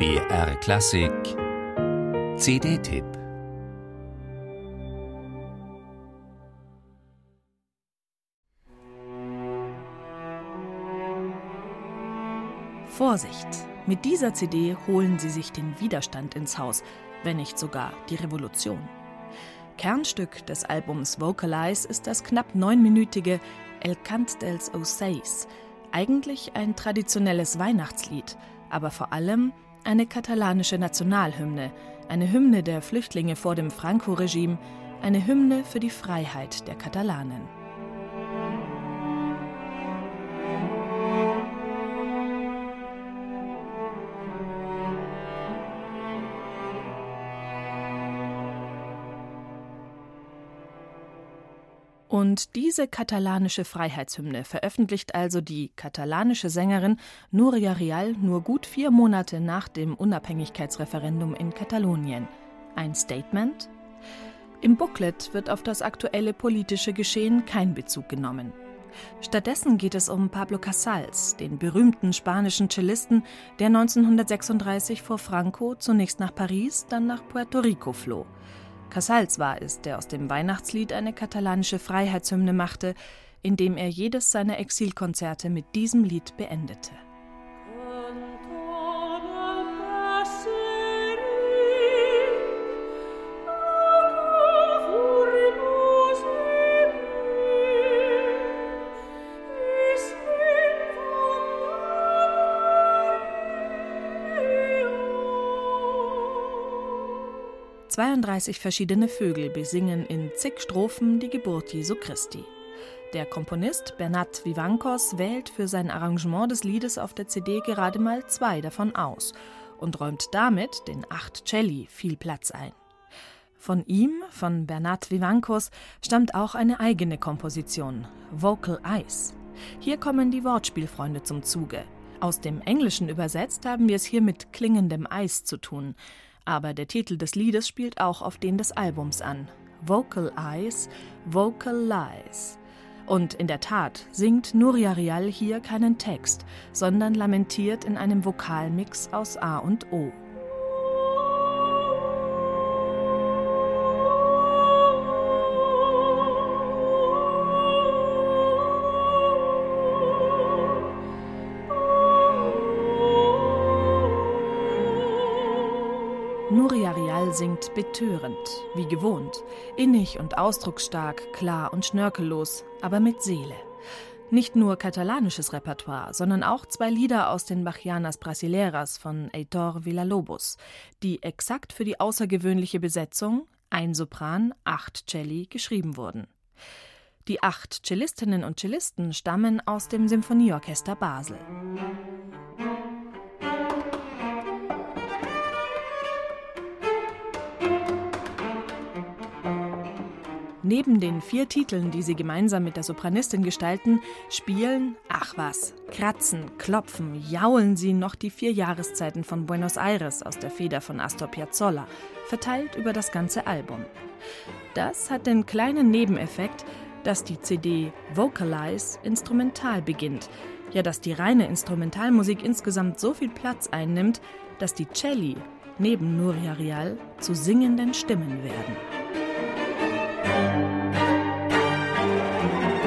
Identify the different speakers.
Speaker 1: BR Klassik CD-Tipp
Speaker 2: Vorsicht! Mit dieser CD holen Sie sich den Widerstand ins Haus, wenn nicht sogar die Revolution. Kernstück des Albums Vocalize ist das knapp neunminütige El Cant dels Ocells, eigentlich ein traditionelles Weihnachtslied, aber vor allem eine katalanische Nationalhymne, eine Hymne der Flüchtlinge vor dem Franco-Regime, eine Hymne für die Freiheit der Katalanen. Und diese katalanische Freiheitshymne veröffentlicht also die katalanische Sängerin Nuria Rial nur gut vier Monate nach dem Unabhängigkeitsreferendum in Katalonien. Ein Statement? Im Booklet wird auf das aktuelle politische Geschehen kein Bezug genommen. Stattdessen geht es um Pablo Casals, den berühmten spanischen Cellisten, der 1936 vor Franco zunächst nach Paris, dann nach Puerto Rico floh. Casals war es, der aus dem Weihnachtslied eine katalanische Freiheitshymne machte, indem er jedes seiner Exilkonzerte mit diesem Lied beendete. Zweiunddreißig verschiedene Vögel besingen in zig Strophen die Geburt Jesu Christi. Der Komponist Bernat Vivancos wählt für sein Arrangement des Liedes auf der CD gerade mal zwei davon aus und räumt damit den acht Celli viel Platz ein. Von ihm, von Bernat Vivancos, stammt auch eine eigene Komposition, Vocal Ice. Hier kommen die Wortspielfreunde zum Zuge. Aus dem Englischen übersetzt haben wir es hier mit klingendem Eis zu tun. Aber der Titel des Liedes spielt auch auf den des Albums an. Vocal Eyes, Vocal Lies. Und in der Tat singt Nuria Rial hier keinen Text, sondern lamentiert in einem Vokalmix aus A und O. Nuria Rial singt betörend, wie gewohnt, innig und ausdrucksstark, klar und schnörkellos, aber mit Seele. Nicht nur katalanisches Repertoire, sondern auch zwei Lieder aus den Bachianas Brasileiras von Heitor Villa-Lobos, die exakt für die außergewöhnliche Besetzung, ein Sopran, acht Celli, geschrieben wurden. Die acht Cellistinnen und Cellisten stammen aus dem Symphonieorchester Basel. Neben den vier Titeln, die sie gemeinsam mit der Sopranistin gestalten, spielen, ach was, kratzen, klopfen, jaulen sie noch die vier Jahreszeiten von Buenos Aires aus der Feder von Astor Piazzolla, verteilt über das ganze Album. Das hat den kleinen Nebeneffekt, dass die CD Vocalize instrumental beginnt, ja dass die reine Instrumentalmusik insgesamt so viel Platz einnimmt, dass die Celli neben Nuria Rial zu singenden Stimmen werden. thank you